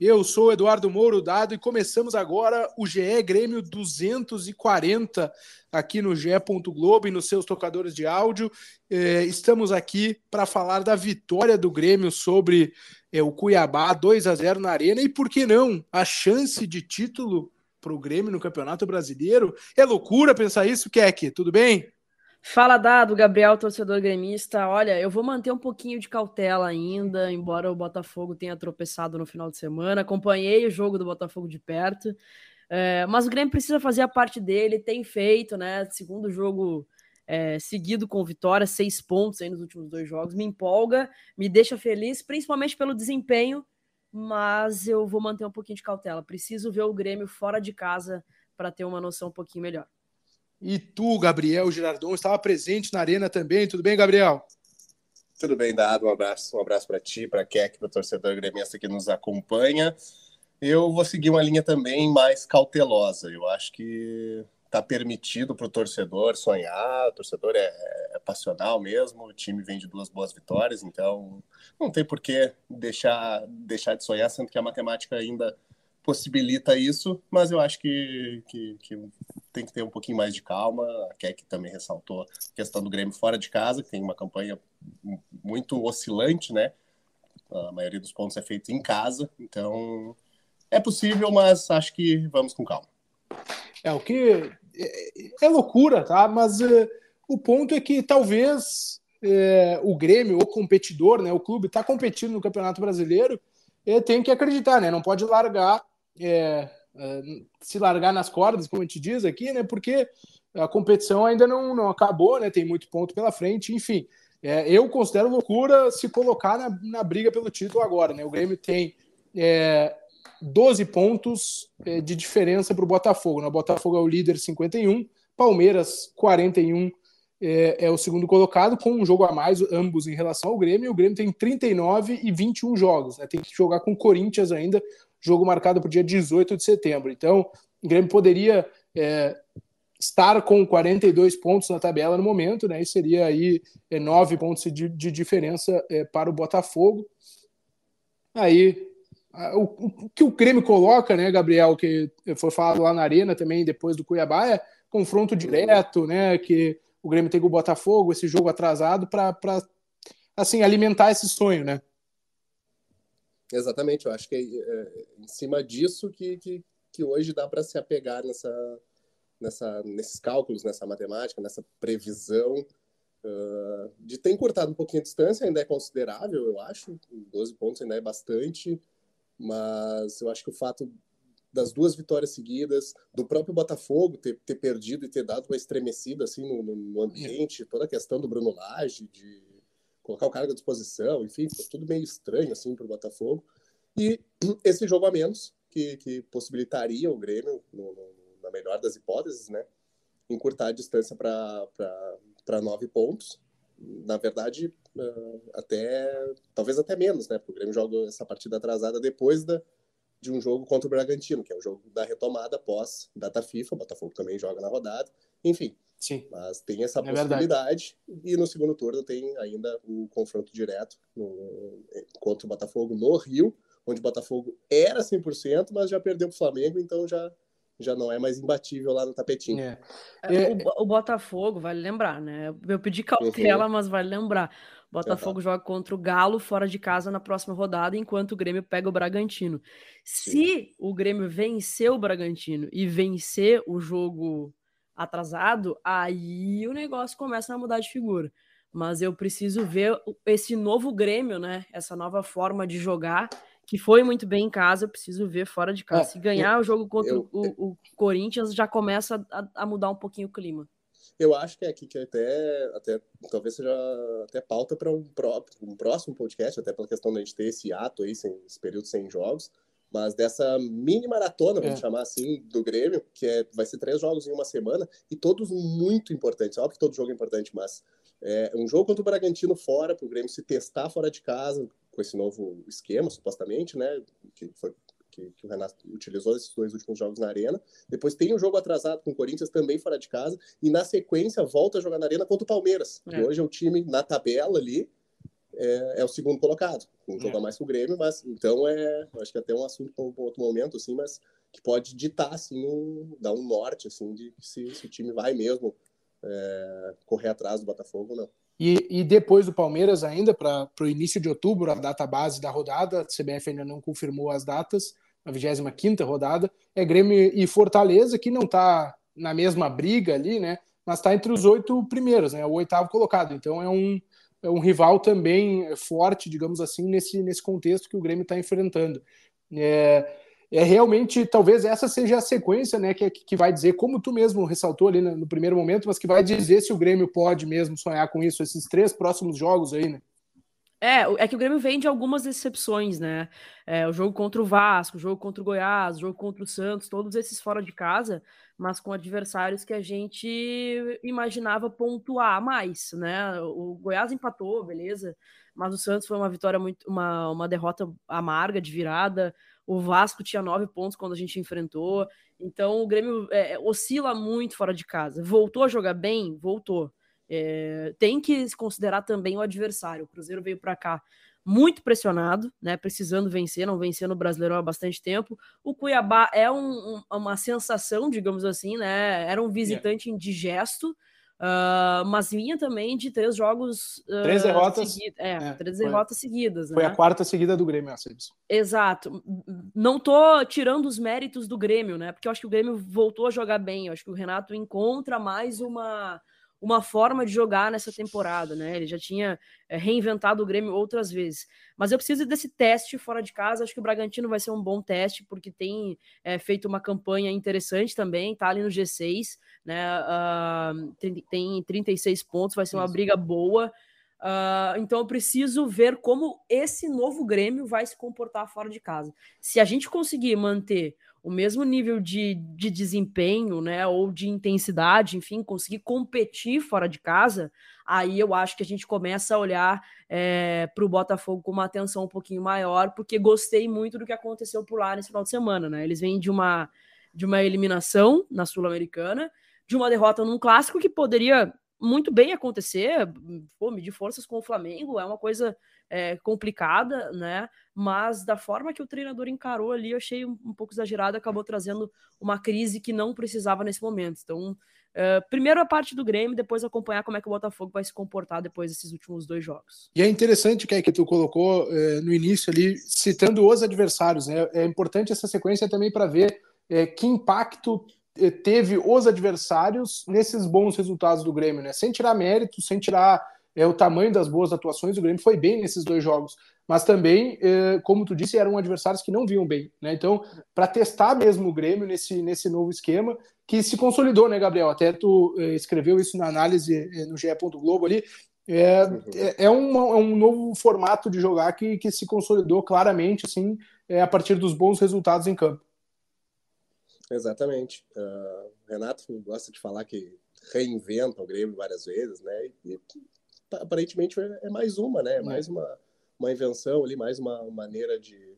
Eu sou Eduardo Mouro Dado e começamos agora o GE Grêmio 240 aqui no GE. Globo e nos seus tocadores de áudio. Eh, estamos aqui para falar da vitória do Grêmio sobre eh, o Cuiabá 2 a 0 na Arena e por que não a chance de título para o Grêmio no Campeonato Brasileiro. É loucura pensar isso, Keck? Tudo bem? Fala dado, Gabriel, torcedor gremista. Olha, eu vou manter um pouquinho de cautela ainda, embora o Botafogo tenha tropeçado no final de semana. Acompanhei o jogo do Botafogo de perto, é, mas o Grêmio precisa fazer a parte dele, tem feito, né? Segundo jogo é, seguido com vitória, seis pontos aí nos últimos dois jogos. Me empolga, me deixa feliz, principalmente pelo desempenho, mas eu vou manter um pouquinho de cautela. Preciso ver o Grêmio fora de casa para ter uma noção um pouquinho melhor. E tu, Gabriel Girardon, estava presente na arena também. Tudo bem, Gabriel? Tudo bem, Dado. Um abraço, um abraço para ti, para Keck, para o torcedor gremista que nos acompanha. Eu vou seguir uma linha também mais cautelosa. Eu acho que está permitido para o torcedor sonhar. O torcedor é, é, passional mesmo. O time vem de duas boas vitórias, então não tem por que deixar, deixar de sonhar, sendo que a matemática ainda possibilita isso, mas eu acho que, que, que, tem que ter um pouquinho mais de calma. A Keck também ressaltou a questão do Grêmio fora de casa, que tem uma campanha muito oscilante, né? A maioria dos pontos é feito em casa, então é possível, mas acho que vamos com calma. É o que é, é loucura, tá? Mas uh, o ponto é que talvez uh, o Grêmio, o competidor, né? O clube está competindo no Campeonato Brasileiro, e tem que acreditar, né? Não pode largar é, é, se largar nas cordas, como a gente diz aqui, né? Porque a competição ainda não, não acabou, né? Tem muito ponto pela frente, enfim. É, eu considero loucura se colocar na, na briga pelo título agora, né? O Grêmio tem é, 12 pontos é, de diferença para o Botafogo. Né? O Botafogo é o líder 51, Palmeiras 41 é, é, o segundo colocado, com um jogo a mais, ambos em relação ao Grêmio. O Grêmio tem 39 e 21 jogos, né? Tem que jogar com o Corinthians ainda, jogo marcado para o dia 18 de setembro. Então, o Grêmio poderia é, estar com 42 pontos na tabela no momento, né? E seria aí é, 9 pontos de, de diferença é, para o Botafogo. Aí, o, que o Grêmio coloca, né, Gabriel, que foi falado lá na Arena também depois do Cuiabá, é confronto direto, né? Que o Grêmio tem com o Botafogo, esse jogo atrasado, para assim, alimentar esse sonho, né? Exatamente, eu acho que é, é em cima disso que, que, que hoje dá para se apegar nessa, nessa, nesses cálculos, nessa matemática, nessa previsão uh, de ter encurtado um pouquinho a distância, ainda é considerável, eu acho, 12 pontos ainda é bastante, mas eu acho que o fato das duas vitórias seguidas, do próprio Botafogo ter, ter perdido e ter dado uma estremecida assim no, no ambiente, toda a questão do Bruno Lage, de colocar o cara à disposição, enfim, ficou tudo meio estranho assim para o Botafogo. E esse jogo a menos, que, que possibilitaria o Grêmio, no, no, na melhor das hipóteses, né, encurtar a distância para nove pontos. Na verdade, uh, até talvez até menos, né? Porque o Grêmio joga essa partida atrasada depois da, de um jogo contra o Bragantino, que é o jogo da retomada após data FIFA. O Botafogo também joga na rodada. Enfim, Sim. Mas tem essa É possibilidade. e no segundo turno tem ainda o confronto direto no, contra o Botafogo no Rio, onde o Botafogo era 100%, mas já perdeu para o Flamengo, então já, já não é mais imbatível lá no tapetinho. É. É, o, o Botafogo, vale lembrar, né? Eu pedi cautela, mas vale lembrar. Botafogo joga contra o Galo fora de casa na próxima rodada, enquanto o Grêmio pega o Bragantino. Se o Grêmio vencer o Bragantino e vencer o jogo atrasado, aí o negócio começa a mudar de figura. mas eu preciso ver esse novo Grêmio, né? Essa nova forma de jogar, que foi muito bem em casa, eu preciso ver fora de casa. É, Se ganhar eu, o jogo contra eu, o, o, Corinthians, já começa a, a, mudar um pouquinho o clima. Eu acho que é aqui que até, até talvez seja até pauta para um, um próximo podcast, até pela questão da gente ter esse ato aí, sem, esse período sem jogos, mas dessa mini maratona, vamos é. chamar assim, do Grêmio, que é, vai ser três jogos em uma semana, e todos muito importantes. Óbvio que todo jogo é importante, mas é um jogo contra o Bragantino fora, para o Grêmio se testar fora de casa, com esse novo esquema, supostamente, né? Que, foi, que, que o Renato utilizou esses dois últimos jogos na Arena. Depois tem um jogo atrasado com o Corinthians também fora de casa, e na sequência volta a jogar na Arena contra o Palmeiras, é. que hoje é o time na tabela ali, é, é o segundo colocado, um jogo é. a mais que o Grêmio, mas então é, acho que até um assunto para um outro momento, assim, mas que pode ditar, assim, um, dar um norte, assim, de se, se o time vai mesmo é, correr atrás do Botafogo ou não. E, e, depois do Palmeiras, ainda para o início de outubro, a data base da rodada, a CBF ainda não confirmou as datas, a 25 rodada, é Grêmio e Fortaleza, que não está na mesma briga ali, né? Mas está entre os oito primeiros, né? O oitavo colocado. Então é um, é um rival também forte, digamos assim, nesse, nesse contexto que o Grêmio está enfrentando. É, é realmente, talvez essa seja a sequência, né, que, que vai dizer, como tu mesmo ressaltou ali no, no primeiro momento, mas que vai dizer se o Grêmio pode mesmo sonhar com isso, esses três próximos jogos aí, né? É, é que o Grêmio vem de algumas decepções, né? É, o jogo contra o Vasco, o jogo contra o Goiás, o jogo contra o Santos, todos esses fora de casa, mas com adversários que a gente imaginava pontuar mais, né? O Goiás empatou, beleza, mas o Santos foi uma vitória muito, uma, uma derrota amarga de virada. O Vasco tinha nove pontos quando a gente enfrentou, então o Grêmio é, oscila muito fora de casa. Voltou a jogar bem, voltou. É, tem que considerar também o adversário. O Cruzeiro veio para cá muito pressionado, né? Precisando vencer, não vencendo o Brasileirão há bastante tempo. O Cuiabá é um, um, uma sensação, digamos assim, né? Era um visitante yeah. indigesto, uh, mas vinha também de três jogos. Uh, três derrotas. É, é, três foi, derrotas seguidas. Foi né? a quarta seguida do Grêmio, Aceibs. Exato. Não tô tirando os méritos do Grêmio, né? Porque eu acho que o Grêmio voltou a jogar bem. Eu acho que o Renato encontra mais uma uma forma de jogar nessa temporada, né? Ele já tinha é, reinventado o Grêmio outras vezes. Mas eu preciso desse teste fora de casa. Acho que o Bragantino vai ser um bom teste, porque tem é, feito uma campanha interessante também, tá ali no G6, né? Uh, tem, tem 36 pontos, vai ser uma briga boa. Uh, então eu preciso ver como esse novo Grêmio vai se comportar fora de casa. Se a gente conseguir manter o mesmo nível de, de desempenho, né, ou de intensidade, enfim, conseguir competir fora de casa, aí eu acho que a gente começa a olhar é, para o Botafogo com uma atenção um pouquinho maior, porque gostei muito do que aconteceu por lá nesse final de semana, né? Eles vêm de uma de uma eliminação na Sul-Americana, de uma derrota num clássico que poderia muito bem acontecer, pô, medir forças com o Flamengo é uma coisa é, complicada, né? Mas da forma que o treinador encarou ali, eu achei um, pouco exagerado, acabou trazendo uma crise que não precisava nesse momento. Então, é, primeiro a parte do Grêmio, depois acompanhar como é que o Botafogo vai se comportar depois desses últimos dois jogos. E é interessante que, que tu colocou é, no início ali, citando os adversários, né? É importante essa sequência também para ver é, que impacto é, teve os adversários nesses bons resultados do Grêmio, né? Sem tirar mérito, sem tirar é, o tamanho das boas atuações, o Grêmio foi bem nesses dois jogos, mas também, é, como tu disse, eram adversários que não vinham bem, né? Então, para testar mesmo o Grêmio nesse, nesse novo esquema, que se consolidou, né, Gabriel? Até tu é, escreveu isso na análise no GE. Globo ali. É, é, é, uma, é, um novo formato de jogar que, que se consolidou claramente, assim, a partir dos bons resultados em campo. Exatamente. Uh, Renato gosta de falar que reinventa o Grêmio várias vezes, né? E aparentemente é mais uma, né? É mais uma, uma invenção ali, mais uma maneira de,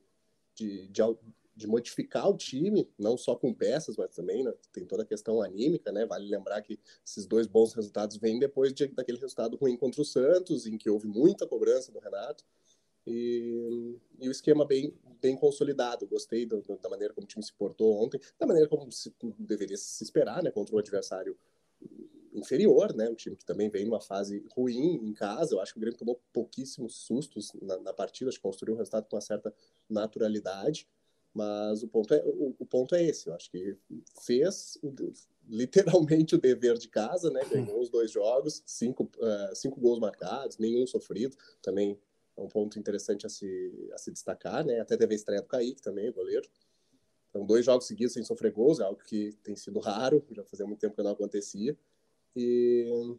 de, de, de, modificar o time, não só com peças, mas também né? tem toda a questão anímica, né? Vale lembrar que esses dois bons resultados vêm depois de, daquele resultado ruim contra o Santos, em que houve muita cobrança do Renato. E, e o esquema bem, bem consolidado. Gostei do, da maneira como o time se portou ontem, da maneira como se, deveria se esperar, né? Contra o adversário inferior, né? Um time que também vem numa fase ruim em casa. Eu acho que o Grêmio tomou pouquíssimos sustos na, na partida, acho que construiu um resultado com uma certa naturalidade. Mas o ponto é, o, o ponto é esse, eu acho que fez literalmente o dever de casa, né? Ganhou os dois jogos, cinco, uh, cinco gols marcados, nenhum sofrido, também é um ponto interessante a se, a se destacar, né? Até teve a estreia do Kaique também, goleiro. Então, dois jogos seguidos sem sofrer gols, é algo que tem sido raro, já fazia muito tempo que não acontecia. E,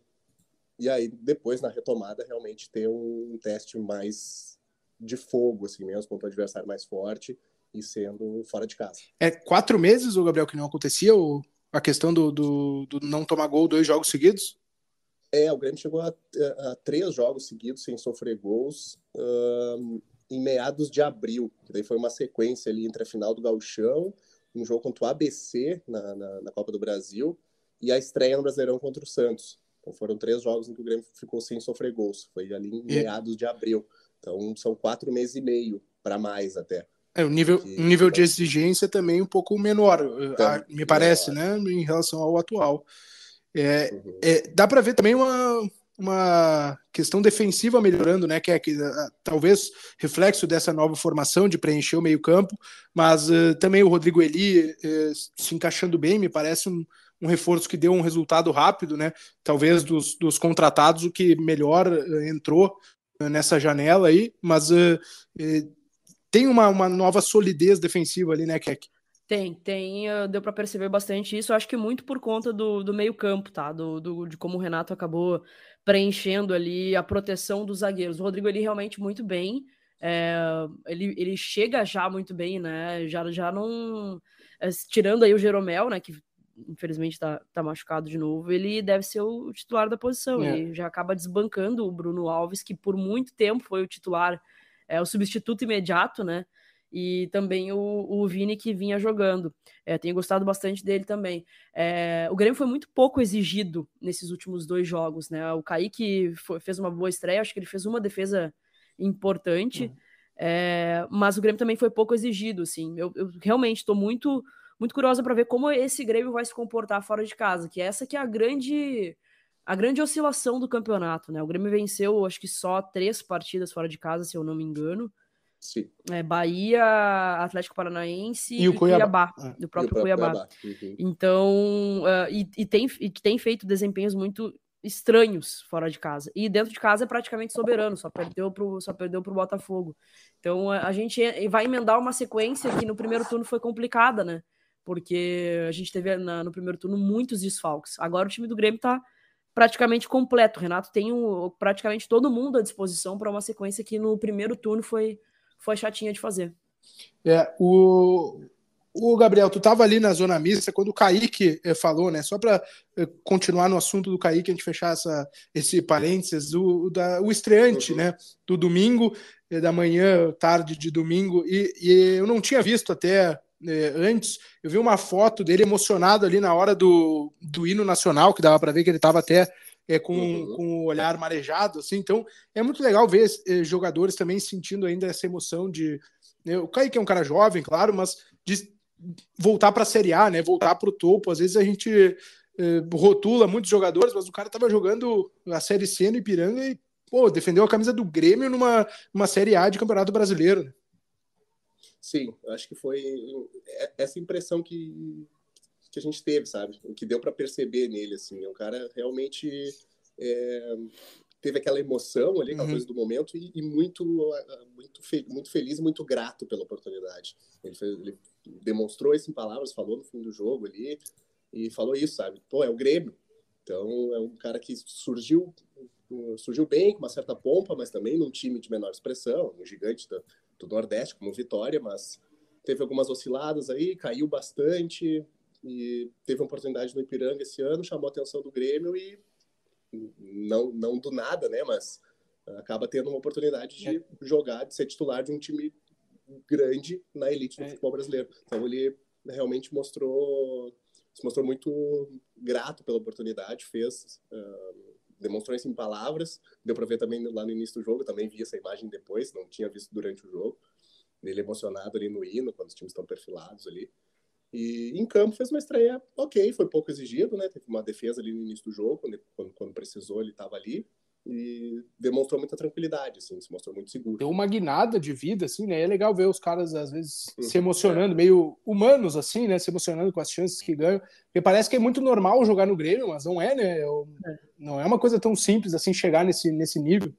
e aí, depois, na retomada, realmente ter um teste mais de fogo, assim mesmo, contra o adversário mais forte e sendo fora de casa. É quatro meses, o Gabriel, que não acontecia o, a questão do, do, do, não tomar gol dois jogos seguidos? É, o Grêmio chegou a, a, a três jogos seguidos sem sofrer gols um, em meados de abril. Que daí foi uma sequência ali entre a final do Gauchão, um jogo contra o ABC na, na, na Copa do Brasil e a estreia no Brasileirão contra o Santos. Então foram três jogos em que o Grêmio ficou sem sofrer gols. Foi ali em meados de abril. Então são quatro meses e meio para mais até. É, o nível, que, nível de exigência também um pouco menor, então, me parece, menor. né, em relação ao atual. É, uhum. é, dá para ver também uma, uma questão defensiva melhorando, né? Que é que, uh, talvez reflexo dessa nova formação de preencher o meio-campo, mas uh, também o Rodrigo Eli uh, se encaixando bem, me parece um, um, reforço que deu um resultado rápido, né? Talvez dos, dos contratados o que melhor entrou nessa janela aí, mas tem uma, uma nova solidez defensiva ali, né, Keck? Tem, tem, deu para perceber bastante isso. Acho que muito por conta do, do meio-campo, tá? Do, do, de como o Renato acabou preenchendo ali a proteção dos zagueiros. O Rodrigo ele realmente muito bem. É, ele, ele chega já muito bem, né? Já, já não. É, tirando aí o Jeromel, né? Que infelizmente tá, tá machucado de novo, ele deve ser o titular da posição. É. Ele já acaba desbancando o Bruno Alves, que por muito tempo foi o titular é o substituto imediato, né? E também o, o Vini que vinha jogando. É, tenho gostado bastante dele também. É, o Grêmio foi muito pouco exigido nesses últimos dois jogos, né? O Kaique foi, fez uma boa estreia, acho que ele fez uma defesa importante, uhum. é, mas o Grêmio também foi pouco exigido, assim. Eu, eu realmente estou muito muito curiosa para ver como esse Grêmio vai se comportar fora de casa, que essa que é a grande a grande oscilação do campeonato, né? O Grêmio venceu, acho que só três partidas fora de casa, se eu não me engano. Sim. É, Bahia, Atlético Paranaense e, o Cuiabá, Cuiabá é. do próprio, próprio Cuiabá. Cuiabá. Uhum. Então, uh, e, e, tem, e tem feito desempenhos muito estranhos fora de casa. E dentro de casa é praticamente soberano, só perdeu pro, só perdeu pro Botafogo. Então, a gente vai emendar uma sequência que no primeiro turno foi complicada, né? Porque a gente teve na, no primeiro turno muitos desfalques. Agora o time do Grêmio tá praticamente completo. O Renato tem um, praticamente todo mundo à disposição para uma sequência que no primeiro turno foi, foi chatinha de fazer. É, o, o Gabriel, tu estava ali na zona mista quando o Kaique eh, falou, né? Só para eh, continuar no assunto do Kaique, a gente fechar essa, esse parênteses, o, da, o estreante, uhum. né? Do domingo, eh, da manhã, tarde de domingo, e, e eu não tinha visto até antes, eu vi uma foto dele emocionado ali na hora do, do hino nacional, que dava para ver que ele estava até é, com, uhum. com o olhar marejado, assim, então é muito legal ver é, jogadores também sentindo ainda essa emoção de. Né, o Kaique é um cara jovem, claro, mas de voltar para a Série A, né? Voltar para o topo. Às vezes a gente é, rotula muitos jogadores, mas o cara estava jogando a Série C no Ipiranga e pô, defendeu a camisa do Grêmio numa, numa Série A de Campeonato Brasileiro. Né? Sim, acho que foi essa impressão que, que a gente teve, sabe? O que deu para perceber nele, assim. É um cara realmente é, teve aquela emoção ali, aquela uhum. coisa do momento e, e muito, muito, fe, muito feliz muito grato pela oportunidade. Ele, fez, ele demonstrou isso em palavras, falou no fim do jogo ali e falou isso, sabe? Pô, é o Grêmio. Então, é um cara que surgiu surgiu bem, com uma certa pompa, mas também num time de menor expressão, um gigante da, do Nordeste, como Vitória, mas teve algumas osciladas aí, caiu bastante e teve uma oportunidade no Ipiranga esse ano, chamou a atenção do Grêmio e não, não do nada, né, mas acaba tendo uma oportunidade de é. jogar, de ser titular de um time grande na elite do é. futebol brasileiro. Então ele realmente mostrou se mostrou muito grato pela oportunidade, fez uh, demonstrou isso em palavras. Deu para ver também lá no início do jogo, também vi essa imagem depois, não tinha visto durante o jogo. Ele emocionado ali no hino, quando os times estão perfilados ali. E em campo fez uma estreia ok, foi pouco exigido, né? Teve uma defesa ali no início do jogo, quando, quando, quando precisou ele estava ali. e demonstrou muita tranquilidade, assim, se mostrou muito seguro. Deu uma guinada de vida, assim, né? É legal ver os caras, às vezes, uhum. se emocionando, meio humanos, assim, né? Se emocionando com as chances que ganham. Porque parece que é muito normal jogar no Grêmio, mas não é, né? É. Não é uma coisa tão simples, assim, chegar nesse, nesse nível.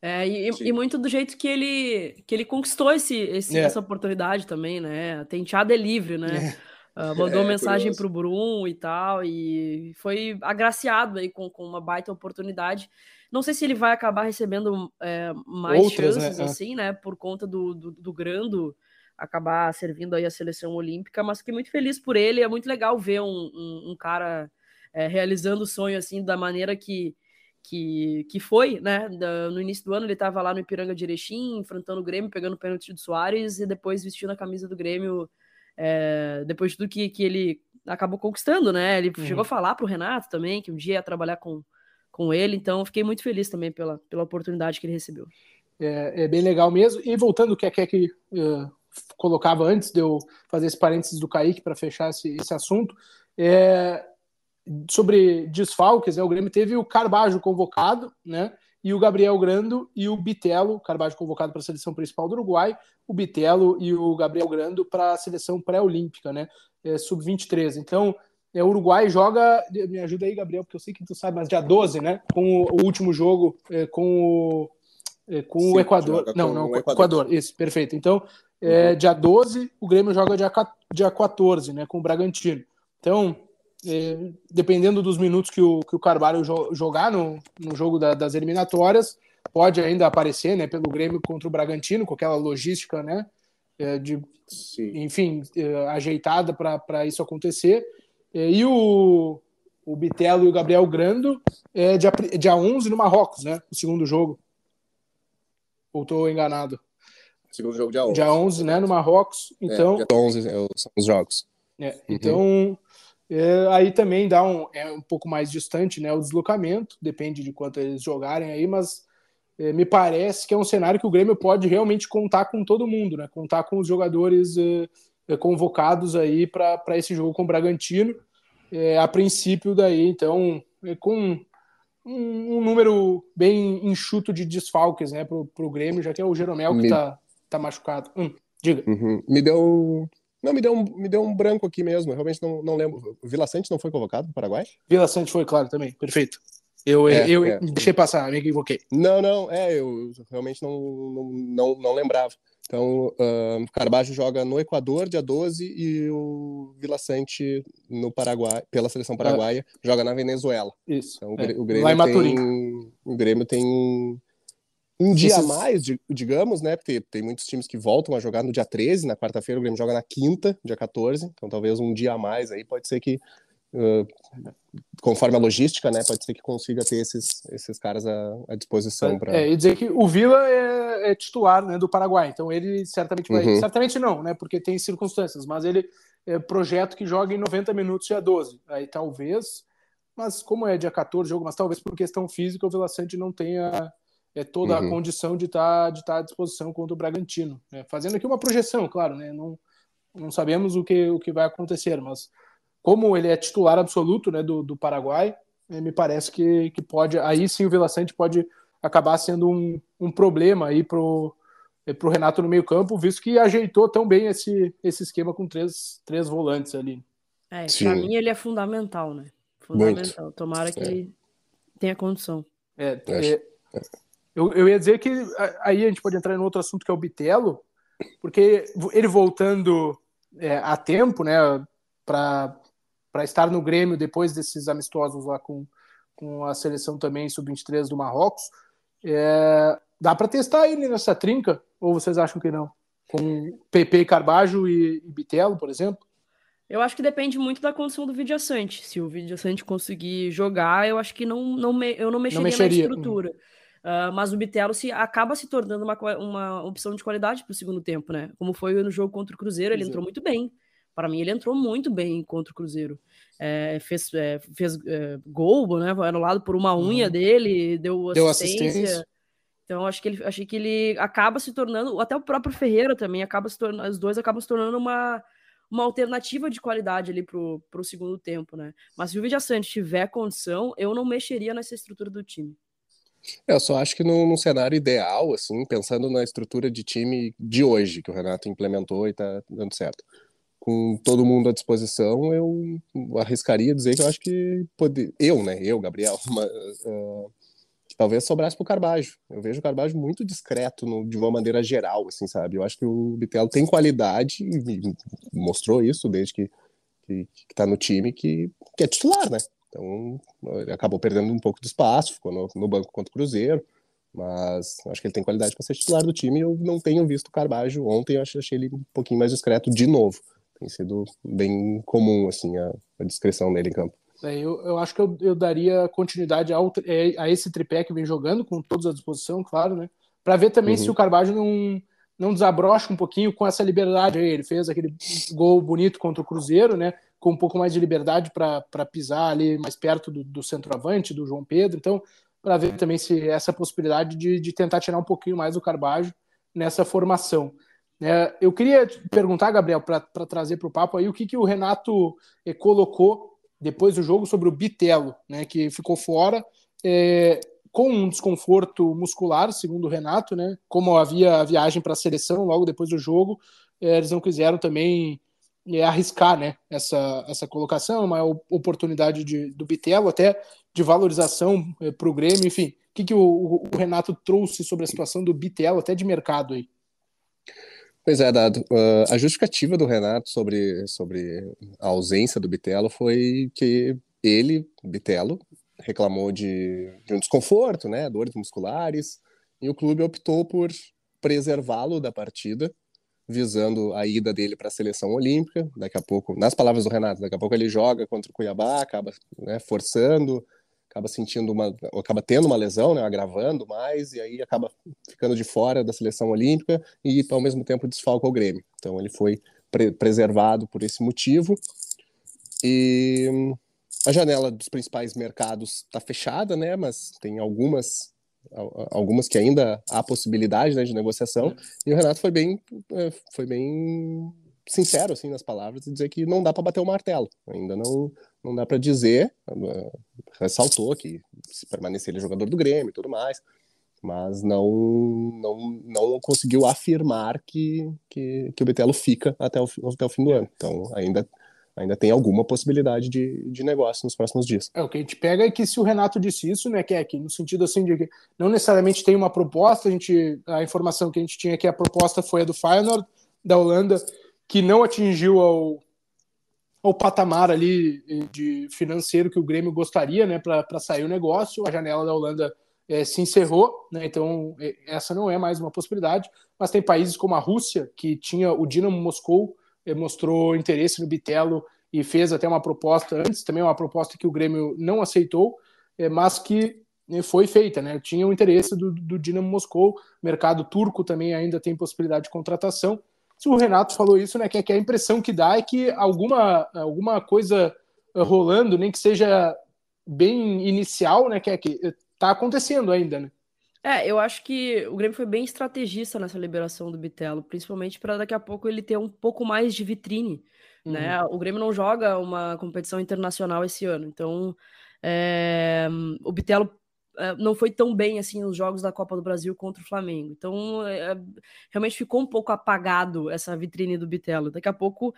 É, e, e, muito do jeito que ele, que ele conquistou esse, esse é. essa oportunidade também, né? Tenteado é livre, né? É. Uh, mandou é, mensagem para o Brum e tal, e foi agraciado aí com, com uma baita oportunidade. Não sei se ele vai acabar recebendo é, mais Outras, chances, né? Assim, né? Por conta do, do, do, Grando acabar servindo aí a seleção olímpica, mas fiquei muito feliz por ele. É muito legal ver um, um, um cara é, realizando o sonho assim da maneira que, que, que foi, né? Da, no início do ano ele estava lá no Ipiranga de Erechim, enfrentando o Grêmio, pegando o pênalti do Soares e depois vestindo a camisa do Grêmio é, depois de tudo que, que ele acabou conquistando, né? Ele uhum. chegou a falar para o Renato também que um dia ia trabalhar com, com ele, então fiquei muito feliz também pela, pela oportunidade que ele recebeu. É, é bem legal mesmo. E voltando o que a Keck uh, colocava antes de eu fazer esse parênteses do Kaique para fechar esse, esse assunto, é, sobre desfalques, né, o Grêmio teve o Carbajo convocado, né? e o Gabriel Grando e o Bitelo, Carvalho convocado para a seleção principal do Uruguai, o Bitelo e o Gabriel Grando para a seleção pré-olímpica, né? É, Sub-23. Então, é, o Uruguai joga. Me ajuda aí, Gabriel, porque eu sei que tu sabe, mas dia 12, né? Com o, último jogo é, com o. É, com Sim, o Equador. Não, não, o Equador. Equador. Isso, perfeito. Então, é, uhum. dia 12, o Grêmio joga dia, dia 14, né? Com o Bragantino. Então, é, dependendo dos minutos que o, que o Carvalho jo jogar no, no jogo da, das eliminatórias, pode ainda aparecer né, pelo Grêmio contra o Bragantino, com aquela logística, né? É, de, enfim, é, ajeitada para isso acontecer. E o, o Bitelo e o Gabriel Grando é dia, dia 11 no Marrocos, né? O segundo jogo. Ou estou enganado? Segundo jogo dia 11. Dia 11, né? No Marrocos. Então, é, dia 11 são os jogos. É, uhum. É, aí também dá um, é um pouco mais distante né, o deslocamento, depende de quanto eles jogarem aí, mas é, me parece que é um cenário que o Grêmio pode realmente contar com todo mundo, né? Contar com os jogadores é, é convocados aí para esse jogo com o Bragantino. É, a princípio, daí, então, é com um, um, número bem enxuto de desfalques né, para o Grêmio, já que é o Jeromel que está me... tá machucado. Hum, diga. Uhum. Me deu não, me deu um, me deu um branco aqui mesmo. Eu realmente não, não lembro. O Vila Sante não foi convocado para o Paraguai? Vila Sante foi, claro, também. Perfeito. Eu, é, eu é. deixei passar, me equivoquei. Não, não, é, eu realmente não, não, não, não lembrava. Então, uh, Carbajo joga no Equador, dia 12, e o Vila Sante no Paraguai, pela seleção paraguaia, é. joga na Venezuela. Isso. Então, o, é. Grêmio Lá em tem, o Grêmio tem um dia a mais, digamos, né? Porque tem muitos times que voltam a jogar no dia 13, na quarta-feira, o Grêmio joga na quinta, dia 14, então talvez um dia a mais aí pode ser que, uh, conforme a logística, né? Pode ser que consiga ter esses, esses caras à, à disposição. Pra... É, e dizer que o Vila é, é, titular né, do Paraguai, então ele certamente vai. Uhum. Certamente não, né? Porque tem circunstâncias, mas ele é projeto que joga em 90 minutos dia 12. Aí talvez, mas como é dia 14 jogo, mas talvez por questão física o Vila Sante não tenha é, toda uhum. a condição de estar tá, de tá à disposição contra o Bragantino. Né? Fazendo aqui uma projeção, claro, né? não, não sabemos o que, o que vai acontecer, mas como ele é titular absoluto né, do, do Paraguai, é, me parece que, que pode, aí sim o Vila Sante pode acabar sendo um, um problema aí pro, é, pro Renato no meio campo, visto que ajeitou tão bem esse, esse esquema com três, três volantes ali. É, para mim ele é fundamental, né? Fundamental. Muito. Tomara que é. ele tenha condição. É, é, eu, eu ia dizer que aí a gente pode entrar em outro assunto que é o Bitelo, porque ele voltando é, a tempo, né, para estar no Grêmio depois desses amistosos lá com, com a seleção também sub-23 do Marrocos, é, dá para testar ele nessa trinca? Ou vocês acham que não? Com PP Carbajo e, e Bitelo, por exemplo? Eu acho que depende muito da condição do Vidiaçante. Se o Vidiaçante conseguir jogar, eu acho que não, não me, eu não mexeria, não mexeria. na estrutura. Uhum. Uh, mas o Bitelo se, acaba se tornando uma, uma opção de qualidade para o segundo tempo, né? Como foi no jogo contra o Cruzeiro, ele entrou muito bem. Para mim, ele entrou muito bem contra o Cruzeiro. É, fez é, fez é, gol, né? Anulado por uma unha uhum. dele, deu assistência. Deu assistência. Então, acho que ele, achei que ele acaba se tornando, até o próprio Ferreira também acaba se tornando, os dois acabam se tornando uma, uma alternativa de qualidade ali pro, pro segundo tempo, né? Mas se o Vidia Santos tiver condição, eu não mexeria nessa estrutura do time. É, eu só acho que num, cenário ideal, assim, pensando na estrutura de time de hoje, que o Renato implementou e tá dando certo, com todo mundo à disposição, eu arriscaria dizer que eu acho que pode... eu, né, eu, Gabriel, uma, uh, talvez sobrasse pro Carbajo. Eu vejo o Carbajo muito discreto no, de uma maneira geral, assim, sabe? Eu acho que o Bitelo tem qualidade e mostrou isso desde que que, que tá no time que, que é titular, né? Então, ele acabou perdendo um pouco de espaço, ficou no, no banco contra o Cruzeiro, mas acho que ele tem qualidade para ser titular do time. Eu não tenho visto o Carbajo ontem, eu achei ele um pouquinho mais discreto de novo. Tem sido bem comum assim a, a discreção dele em campo. É, eu, eu acho que eu, eu daria continuidade ao, é, a esse tripé que vem jogando, com todos à disposição, claro, né? Para ver também uhum. se o Carbajo não, não desabrocha um pouquinho com essa liberdade aí. Ele fez aquele gol bonito contra o Cruzeiro, né? Com um pouco mais de liberdade para pisar ali mais perto do, do centroavante, do João Pedro. Então, para ver também se essa possibilidade de, de tentar tirar um pouquinho mais o Carbajo nessa formação. É, eu queria perguntar, Gabriel, para trazer para o papo aí o que, que o Renato eh, colocou depois do jogo sobre o Bitelo, né, que ficou fora é, com um desconforto muscular, segundo o Renato, né, como havia a viagem para a seleção logo depois do jogo, é, eles não quiseram também é, arriscar né, essa, essa colocação, uma oportunidade de, do Bitelo, até de valorização é, para o Grêmio, enfim. O que, que o, o, Renato trouxe sobre a situação do Bitelo, até de mercado aí? Pois é, Dado. Uh, a justificativa do Renato sobre, sobre a ausência do Bitelo foi que ele, Bitelo, reclamou de, de um desconforto, né, dores musculares, e o clube optou por preservá-lo da partida, visando a ida dele para a seleção olímpica. Daqui a pouco, nas palavras do Renato, daqui a pouco ele joga contra o Cuiabá, acaba né, forçando, acaba sentindo uma, acaba tendo uma lesão, né, agravando mais, e aí acaba ficando de fora da seleção olímpica e ao mesmo tempo desfalca o Grêmio. Então ele foi pre preservado por esse motivo. E a janela dos principais mercados está fechada, né, mas tem algumas algumas que ainda há possibilidade né, de negociação. E o Renato foi bem é, foi bem sincero assim nas palavras e dizer que não dá para bater o martelo. Ainda não não dá para dizer. Uh, ressaltou que se permanecer ele é jogador do Grêmio e tudo mais, mas não não, não conseguiu afirmar que, que, que o Betelo fica até o, até o fim do ano. Então ainda ainda tem alguma possibilidade de, de negócio nos próximos dias. É, o que a gente pega é que se o Renato disse isso, né, que é que no sentido assim de que não necessariamente tem uma proposta, a gente a informação que a gente tinha é que a proposta foi a do Feyenoord da Holanda, que não atingiu ao, ao patamar ali eh, de financeiro que o Grêmio gostaria, né, para sair o negócio. A janela da Holanda é, se encerrou, né, então eh, essa não é mais uma possibilidade. Mas tem países como a Rússia, que tinha o Dinamo Moscou, mostrou interesse no Bitelo e fez até uma proposta antes, também uma proposta que o Grêmio não aceitou, é, mas que foi feita, né? Tinha o interesse do, do Dinamo Moscou, mercado turco também ainda tem possibilidade de contratação se o Renato falou isso, né, que, que a impressão que dá é que alguma, alguma coisa eh, rolando, nem que seja bem inicial, né, que é que tá acontecendo ainda, né? É, eu acho que o Grêmio foi bem estrategista nessa liberação do Bitelo, principalmente para daqui a pouco ele ter um pouco mais de vitrine, uhum. né? O Grêmio não joga uma competição internacional esse ano, então é, o Bitelo eh, não foi tão bem assim nos jogos da Copa do Brasil contra o Flamengo. Então, é, realmente ficou um pouco apagado essa vitrine do Bitelo. Daqui a pouco,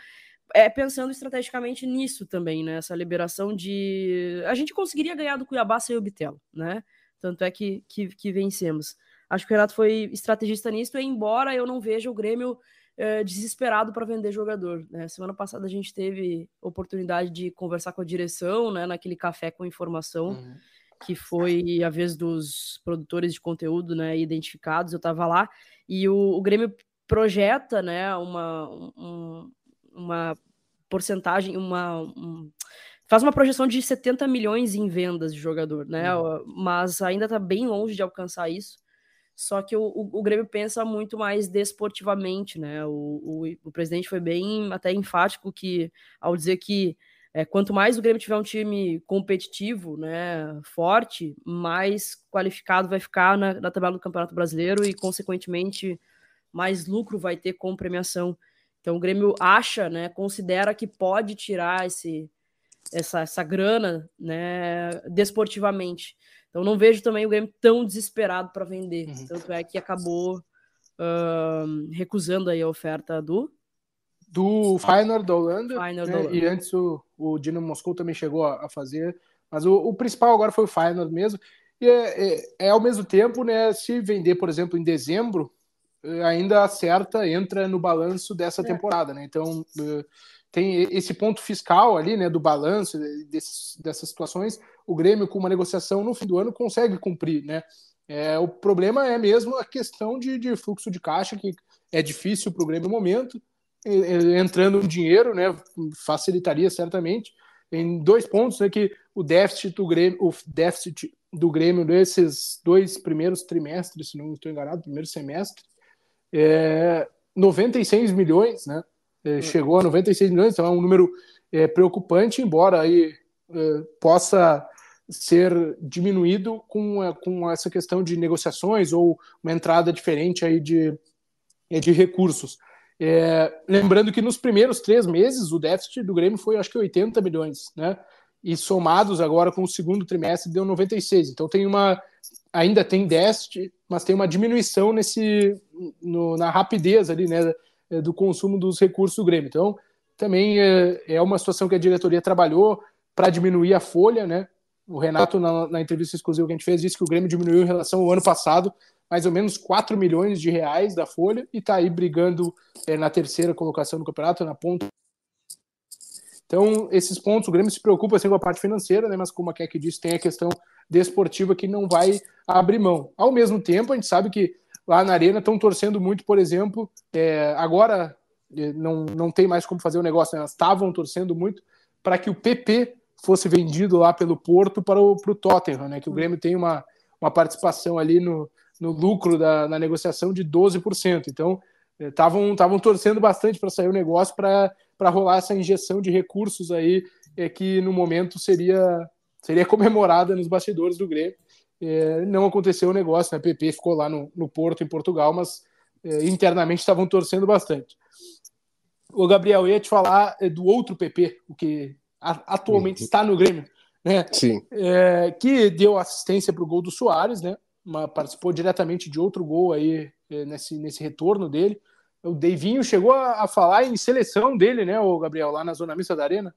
é pensando estrategicamente nisso também, né? Essa liberação de. A gente conseguiria ganhar do Cuiabá sem o Bitelo, né? Tanto é que, que, que vencemos. Acho que o Renato foi estrategista nisso, embora eu não veja o Grêmio é, desesperado para vender jogador. Né? Semana passada a gente teve oportunidade de conversar com a direção, né? Naquele café com informação. Uhum que foi a vez dos produtores de conteúdo, né, identificados, eu estava lá, e o, o, Grêmio projeta, né, uma, um, uma porcentagem, uma, um, faz uma projeção de 70 milhões em vendas de jogador, né, uhum. mas ainda está bem longe de alcançar isso, só que o, o, o, Grêmio pensa muito mais desportivamente, né, o, o, o presidente foi bem até enfático que, ao dizer que é, quanto mais o Grêmio tiver um time competitivo, né, forte, mais qualificado vai ficar na, na tabela do Campeonato Brasileiro e, consequentemente, mais lucro vai ter com premiação. Então o Grêmio acha, né, considera que pode tirar esse, essa, essa grana, né, desportivamente. Então não vejo também o Grêmio tão desesperado para vender. Uhum. Tanto é que acabou uh, recusando aí a oferta do do Feyenoord da Holanda, Feyenoord né? da Holanda. e antes o, o Dinamo Moscou também chegou a, a fazer, mas o, o principal agora foi o Feyenoord mesmo, e é, é, é, ao mesmo tempo, né, se vender, por exemplo, em dezembro, eh, ainda acerta, entra no balanço dessa É. temporada, né, então eh, tem esse ponto fiscal ali, né, do balanço dessas situações, o Grêmio com uma negociação no fim do ano consegue cumprir, né, é, o problema é mesmo a questão de, de fluxo de caixa, que é difícil para o Grêmio no momento, entrando dinheiro, né, facilitaria certamente. Em dois pontos, né, que o déficit do Grêmio, o déficit do Grêmio nesses dois primeiros trimestres, se não estou enganado, primeiro semestre, é 96 milhões, né? É, chegou a 96 milhões, então é um número é, preocupante, embora aí é, possa ser diminuído com, com essa questão de negociações ou uma entrada diferente aí de, de recursos. É, lembrando que nos primeiros três meses o déficit do Grêmio foi acho que 80 milhões, né? E somados agora com o segundo trimestre deu 96. Então tem uma ainda tem déficit, mas tem uma diminuição nesse no, na rapidez ali, né, do consumo dos recursos do Grêmio. Então também é, é uma situação que a diretoria trabalhou para diminuir a folha, né? O Renato na, na entrevista exclusiva que a gente fez disse que o Grêmio diminuiu em relação ao ano passado mais ou menos 4 milhões de reais da folha e está aí brigando é, na terceira colocação no campeonato, na ponta. Então, esses pontos, o Grêmio se preocupa assim, com a parte financeira, né, mas como a Keck disse, tem a questão desportiva que não vai abrir mão. Ao mesmo tempo, a gente sabe que lá na Arena estão torcendo muito, por exemplo, é, agora não, não tem mais como fazer o negócio, né, elas estavam torcendo muito para que o PP fosse vendido lá pelo Porto para o, para o Tottenham, né, que o Grêmio tem uma, uma participação ali no, no lucro da, na negociação de 12%. Então, estavam estavam torcendo bastante para sair o negócio para rolar essa injeção de recursos aí é, que no momento seria seria comemorada nos bastidores do Grêmio. É, não aconteceu o negócio, né? PP ficou lá no, no Porto, em Portugal, mas é, internamente estavam torcendo bastante. O Gabriel eu ia te falar é, do outro PP, o que a, atualmente está no Grêmio, né? Sim. É, que deu assistência para o gol do Soares, né? Uma, participou diretamente de outro gol aí é, nesse, nesse retorno dele. O Deivinho chegou a, a, falar em seleção dele, né, o Gabriel, lá na zona mista da arena.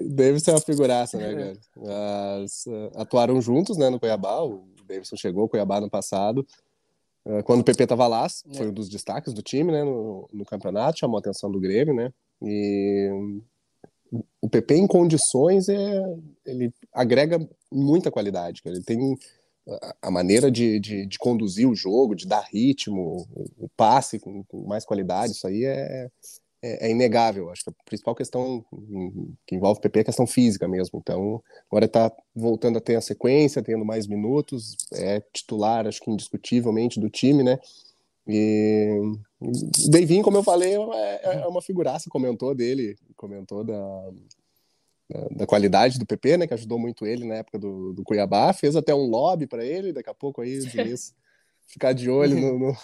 Deve ser uma figuraça, né, cara? As, uh, atuaram juntos, né, no Cuiabá. O Davidson chegou ao Cuiabá no passado. Uh, quando o PP tava lá, é. foi um dos destaques do time, né, no, no campeonato, chamou a atenção do Grêmio, né? E o PP em condições é ele agrega muita qualidade, cara. ele tem a maneira de, de, de, conduzir o jogo, de dar ritmo, o passe com, com mais qualidade, isso aí é, é, é, inegável. Acho que a principal questão que envolve o PP é a questão física mesmo. Então, agora está voltando a ter a sequência, tendo mais minutos, é titular, acho que indiscutivelmente do time, né? E o como eu falei, é, é uma figuraça, comentou dele, comentou da, da qualidade do PP, né, que ajudou muito ele na época do, do Cuiabá, fez até um lobby para ele, daqui a pouco aí o Diniz ficar de olho no, no,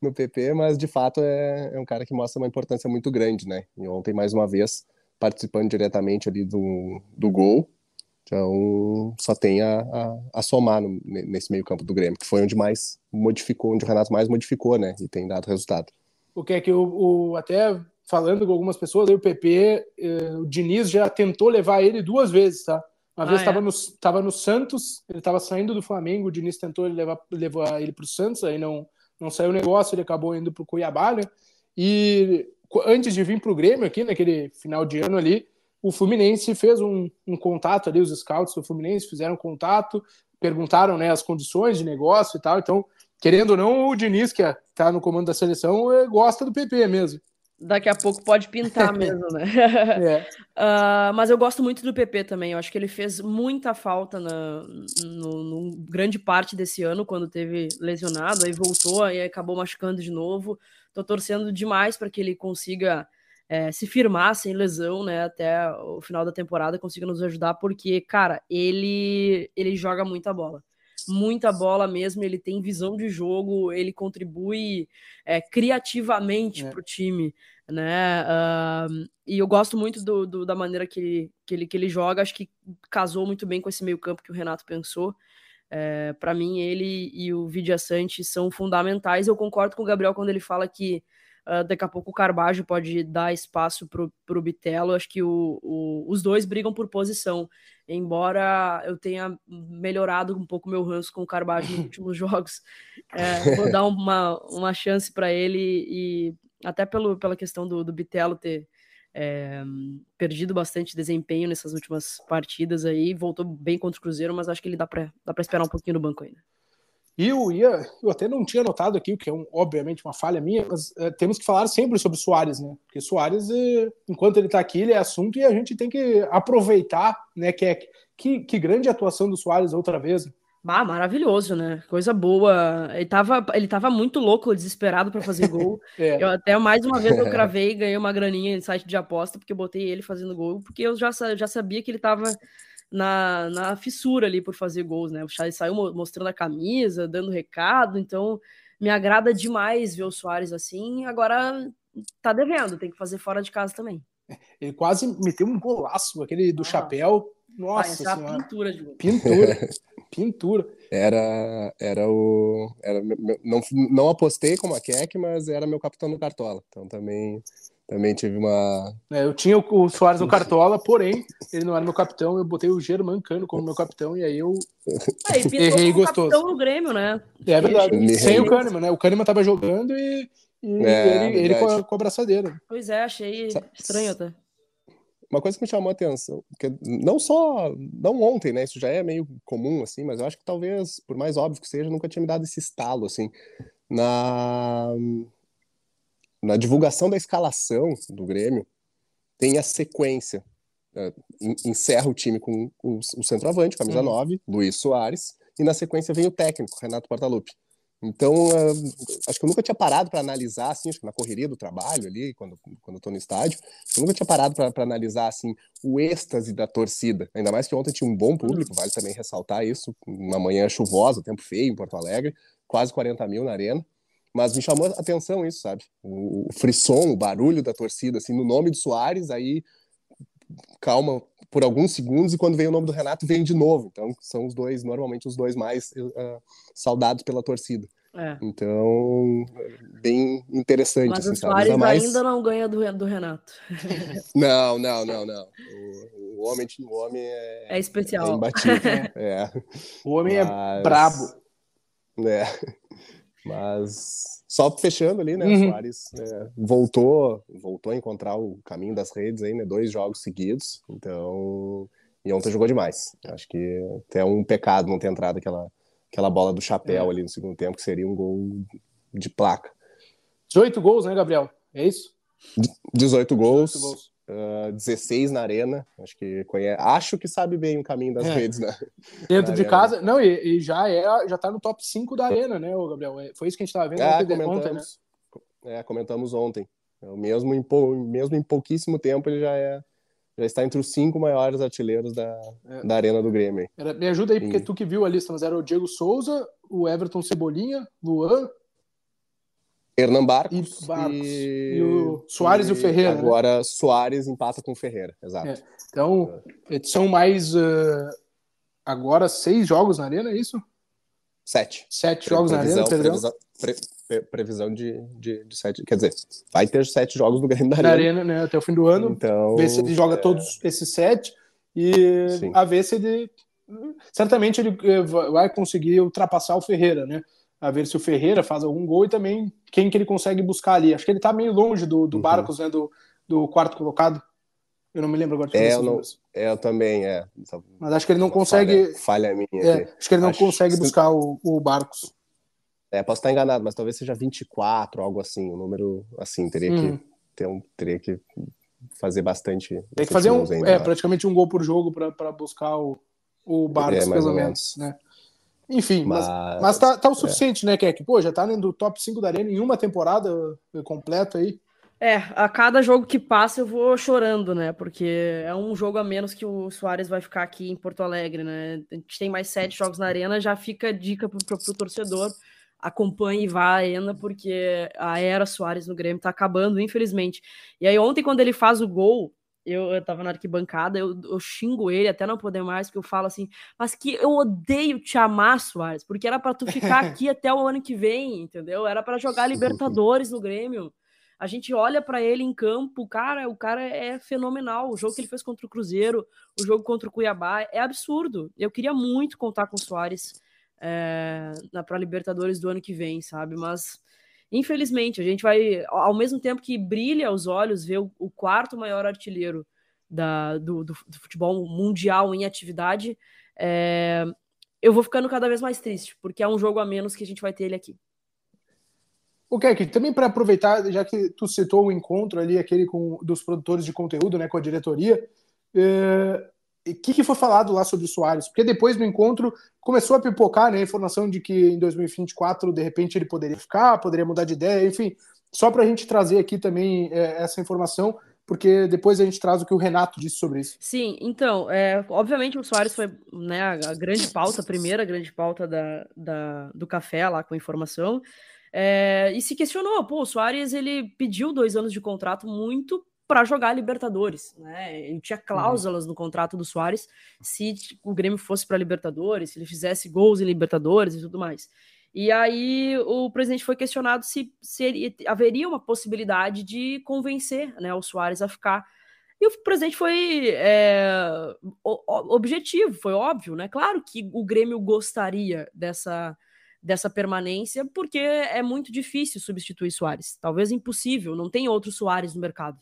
no, PP, mas de fato é, é um cara que mostra uma importância muito grande, né, e ontem mais uma vez participando diretamente ali do, do gol, então só tem a, a, a somar no, nesse meio campo do Grêmio, que foi onde mais modificou, onde o Renato mais modificou, né, e tem dado resultado. O que é que o, o até falando com algumas pessoas, aí o PP, eh, o Diniz já tentou levar ele duas vezes, tá? Uma ah, vez estava é? no, tava no Santos, ele estava saindo do Flamengo, o Diniz tentou levar, levar ele para o Santos, aí não, não saiu o negócio, ele acabou indo para o Cuiabá, né? E antes de vir para o Grêmio aqui, naquele final de ano ali, o Fluminense fez um, um contato ali, os scouts do Fluminense fizeram contato, perguntaram né, as condições de negócio e tal, então, querendo ou não, o Diniz, que está no comando da seleção, eh, gosta do PP mesmo daqui a pouco pode pintar mesmo, né? é. uh, mas eu gosto muito do PP também. Eu acho que ele fez muita falta na no, no, grande parte desse ano, quando teve lesionado, aí voltou, aí acabou machucando de novo. Tô torcendo demais para que ele consiga é, se firmar sem lesão, né? Até o final da temporada, consiga nos ajudar, porque, cara, ele, ele joga muita bola. Muita bola mesmo, ele tem visão de jogo, ele contribui é, criativamente é. para o time, né? Uh, e eu gosto muito do, do, da maneira que ele, que, ele, que ele joga, acho que casou muito bem com esse meio campo que o Renato pensou. É, para mim, ele e o Vidia Sante são fundamentais. Eu concordo com o Gabriel quando ele fala que Uh, daqui a pouco o Carbajo pode dar espaço para o Bitelo. Acho que o, o, os dois brigam por posição. Embora eu tenha melhorado um pouco meu ranço com o Carbajo nos últimos jogos, é, vou dar uma, uma chance para ele e até pelo, pela questão do, do Bitelo ter é, perdido bastante desempenho nessas últimas partidas aí, voltou bem contra o Cruzeiro, mas acho que ele dá para dá esperar um pouquinho no banco ainda. E eu, ia, eu até não tinha notado aqui, o que é um, obviamente uma falha minha, mas é, temos que falar sempre sobre Soares, né? Porque Soares, é, enquanto ele está aqui, ele é assunto e a gente tem que aproveitar, né? Que, é, que, que grande atuação do Soares outra vez. Ah, maravilhoso, né? Coisa boa. Ele tava, ele tava muito louco, desesperado para fazer gol. é. Eu até mais uma vez eu cravei e ganhei uma graninha em site de aposta, porque eu botei ele fazendo gol, porque eu já, já sabia que ele tava na, na fissura ali por fazer gols, né? O Charles saiu mostrando a camisa, dando recado, então me agrada demais ver o Soares assim. Agora tá devendo, tem que fazer fora de casa também. Ele quase meteu um golaço, aquele do ah. chapéu. Nossa senhora. pintura de gol. Pintura. pintura. Era, era o. Era, não, não apostei como a Keck, mas era meu capitão no Cartola. Então também também tive uma. É, eu tinha o Soares no Cartola, porém, ele não era meu capitão. Eu botei o German Cano como meu capitão e aí eu ah, errei gostoso. capitão no Grêmio, né? É verdade. Ele... Sem o Kahneman, né? O Kahneman tava jogando e, e é, ele, ele com, a, com a braçadeira. Pois é, achei estranho até. Uma coisa que me chamou a atenção, que não só, não ontem, né? Isso já é meio comum, assim, mas eu acho que talvez, por mais óbvio que seja, nunca tinha me dado esse estalo, assim. Na na divulgação da escalação do Grêmio, tem a sequência. Uh, encerra o time com o, o centroavante, camisa uhum. 9, Luiz Soares, e na sequência vem o técnico, Renato Portaluppi. Então, uh, acho que eu nunca tinha parado para analisar, assim, na correria do trabalho ali, quando, quando eu tô no estádio, eu nunca tinha parado para analisar, assim, o êxtase da torcida. Ainda mais que ontem tinha um bom público, vale também ressaltar isso, uma manhã chuvosa, tempo feio em Porto Alegre, quase 40 mil na arena. Mas me chamou a atenção isso, sabe? O, o frisson, o barulho da torcida, assim, no nome do Soares, aí calma por alguns segundos e quando vem o nome do Renato vem de novo. Então são os dois, normalmente os dois mais uh, saudados pela torcida. É. Então, bem interessante. Mas assim, o Soares mais... ainda não ganha do, do Renato. não, não, não, não. O, o, homem, o homem é, é especial. É imbatível. é. O homem é Mas... é brabo. É. Mas só fechando ali, né? Uhum. O Soares é, voltou, voltou a encontrar o caminho das redes aí, né? Dois jogos seguidos. Então. E ontem jogou demais. Acho que até um pecado não ter entrado aquela, aquela bola do chapéu é. ali no segundo tempo, que seria um gol de placa. 18 gols, né, Gabriel? É isso? 18 gols. 18 gols. Uh, ah, 16 na arena, acho que conhece, acho que sabe bem o caminho das é. redes, né? Dentro de arena. casa, não, e, e, já é, já tá no top 5 da arena, né, Gabriel? É, foi isso que a gente tava vendo é, comentamos, ontem, né? É, comentamos ontem. É, mesmo em, mesmo em pouquíssimo tempo ele já é já está entre os cinco maiores artilheiros da, é. da arena do Grêmio. Era, me ajuda aí, porque tu que viu a lista, mas era o Diego Souza, o Everton Cebolinha, Luan, Hernan Barcos, e, Barcos. E... e, o Soares e, e o Ferreira. Né? Agora né? Soares empata com o Ferreira, exato. É. Então, são mais uh, agora seis jogos na arena, é isso? Sete. Sete Pre jogos previsão, na arena, previsão, pre previsão de, de, de, sete. Quer dizer, vai ter sete jogos do Grêmio na arena. Na arena, né? Até o fim do ano. Então, ver se ele joga é... todos esses sete e Sim. a ver se ele. Certamente ele eh, vai conseguir ultrapassar o Ferreira, né? A ver se o Ferreira faz algum gol e também quem que ele consegue buscar ali. Acho que ele tá meio longe do, do uhum. Barcos, né, do, do quarto colocado. Eu não me lembro agora de é, eu, não, é, eu também, é. Mas acho que ele não consegue. Falha, falha minha. É, acho que ele não acho... consegue buscar o, o Barcos. É, posso estar enganado, mas talvez seja 24, algo assim. O um número assim, teria que ter um, teria que fazer bastante. Tem que fazer um, ainda, é, praticamente um gol por jogo para buscar o, o Barcos, é, pelo menos, né? Enfim, mas, mas, mas tá, tá, o é. suficiente, é. né, Keck? Pô, já tá no top 5 da Arena em uma temporada completa aí. É, a cada jogo que passa eu vou chorando, né? Porque é um jogo a menos que o Soares vai ficar aqui em Porto Alegre, né? A gente tem mais sete jogos na arena, já fica a dica pro, pro, pro torcedor. Acompanhe e vá à arena, porque a era Soares no Grêmio tá acabando, infelizmente. E aí, ontem, quando ele faz o gol, eu, eu tava na arquibancada, eu, eu xingo ele até não poder mais, porque eu falo assim, mas que eu odeio te amar, Soares, porque era para tu ficar aqui até o ano que vem, entendeu? Era para jogar Libertadores no Grêmio. A gente olha para ele em campo, cara, o cara é fenomenal. O jogo que ele fez contra o Cruzeiro, o jogo contra o Cuiabá, é absurdo. Eu queria muito contar com o Soares é, para Libertadores do ano que vem, sabe? Mas infelizmente a gente vai, ao mesmo tempo que brilha aos olhos ver o, o quarto maior artilheiro da, do, do, do, futebol mundial em atividade, é, eu vou ficando cada vez mais triste, porque é um jogo a menos que a gente vai ter ele aqui. O que também para aproveitar, já que tu citou o encontro ali, aquele com, dos produtores de conteúdo, né, com a diretoria, o que, que foi falado lá sobre o Soares? Porque depois do encontro começou a pipocar né, a informação de que em 2024, de repente, ele poderia ficar, poderia mudar de ideia, enfim, só para a gente trazer aqui também é, essa informação, porque depois a gente traz o que o Renato disse sobre isso. Sim, então, é, obviamente o Soares foi né, a grande pauta, a primeira grande pauta da, da, do café lá com informação. É, e se questionou, pô, o Soares ele pediu dois anos de contrato muito para jogar Libertadores, né? Ele tinha uhum. cláusulas uhum. no contrato do Soares se o Grêmio fosse para Libertadores, se ele fizesse gols em Libertadores e tudo mais. E aí o presidente foi questionado se, se haveria uma possibilidade de convencer né, o Soares a ficar. E o presidente foi é, objetivo, foi óbvio, né? Claro que o Grêmio gostaria dessa dessa permanência, porque é muito difícil substituir Soares. Talvez impossível, não tem outro Soares no mercado.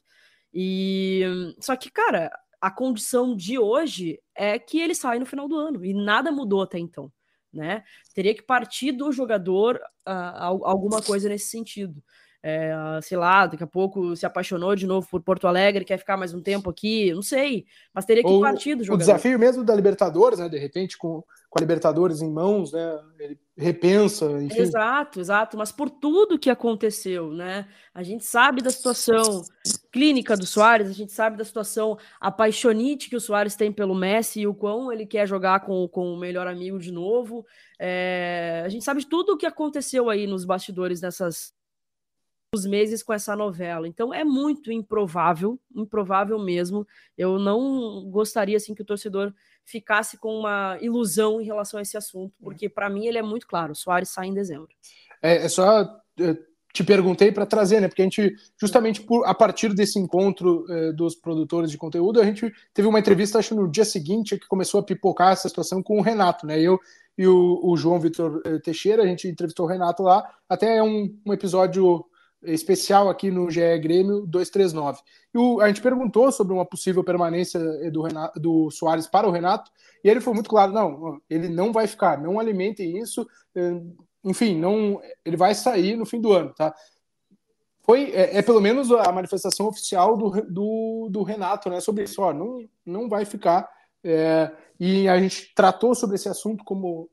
E só que, cara, a condição de hoje é que ele sai no final do ano e nada mudou até então, né? Teria que partir do jogador uh, alguma coisa nesse sentido é, sei lá, daqui a pouco se apaixonou de novo por Porto Alegre, quer ficar mais um tempo aqui, não sei, mas teria que Ou partir do. O desafio mesmo da Libertadores, né, de repente com, com a Libertadores em mãos, né, ele repensa, enfim. Exato, exato, mas por tudo que aconteceu, né, a gente sabe da situação clínica do Soares, a gente sabe da situação apaixonite que o Soares tem pelo Messi e o quão ele quer jogar com, com o melhor amigo de novo, é, a gente sabe de tudo o que aconteceu aí nos bastidores dessas os meses com essa novela. Então é muito improvável, improvável mesmo. Eu não gostaria assim que o torcedor ficasse com uma ilusão em relação a esse assunto, uhum. porque para mim ele é muito claro. Soares sai em dezembro. É, é só é, te perguntei para trazer, né? Porque a gente justamente por, a partir desse encontro é, dos produtores de conteúdo, a gente teve uma entrevista acho no dia seguinte que começou a pipocar essa situação com o Renato, né? Eu e o, o João Vitor é, Teixeira, a gente entrevistou o Renato lá, até é um, um episódio especial aqui no GE Grêmio 239. E o, a gente perguntou sobre uma possível permanência do, Renato, do Soares para o Renato, e ele foi muito claro: não, ele não vai ficar, não alimentem isso, eh, enfim, não, ele vai sair no fim do ano, tá? Foi, é, é pelo menos a manifestação oficial do, do, do, Renato, né, sobre isso, ó, não, não vai ficar. É, e a gente tratou sobre esse assunto como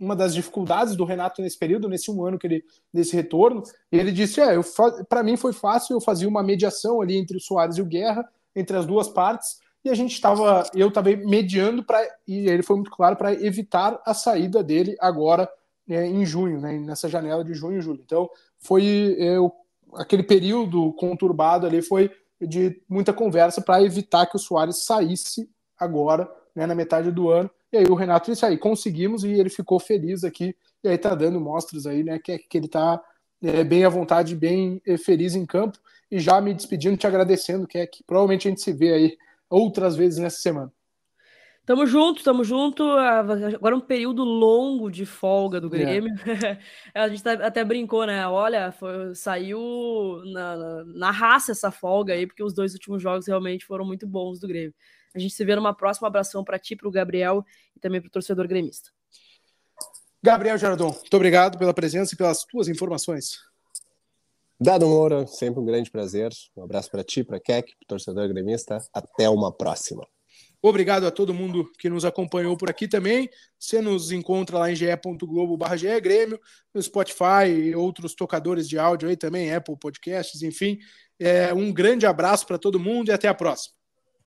uma das dificuldades do Renato nesse período, nesse um ano que ele desse retorno. Ele disse: é, para mim foi fácil, eu fazia uma mediação ali entre o Soares e o Guerra, entre as duas partes, e a gente estava, eu estava mediando para e ele foi muito claro para evitar a saída dele agora é, em junho, né, nessa janela de junho e julho. Então foi é, o, aquele período conturbado ali foi de muita conversa para evitar que o Soares saísse agora, né, na metade do ano e aí o Renato disse aí, conseguimos e ele ficou feliz aqui. E aí tá dando mostras aí, né, que, que ele tá é, bem à vontade, bem é, feliz em campo. E já me despedindo, te agradecendo, que é que provavelmente a gente se vê aí outras vezes nessa semana. Tamo junto, tamo junto. Agora um período longo de folga do é. Grêmio. É. a gente tá, até brincou, né? Olha, foi, saiu na, na raça essa folga aí, porque os dois últimos jogos realmente foram muito bons do Grêmio. A gente se vê numa próxima abração para ti, para o Gabriel e também para o torcedor gremista. Gabriel Jardon, muito obrigado pela presença e pelas tuas informações. Dado Moura, sempre um grande prazer. Um abraço para ti, para Keck, para o torcedor gremista. Até uma próxima. Obrigado a todo mundo que nos acompanhou por aqui também. Você nos encontra lá em ge.globo.br Grêmio, no Spotify e outros tocadores de áudio aí também, Apple Podcasts, enfim. É, um grande abraço para todo mundo e até a próxima.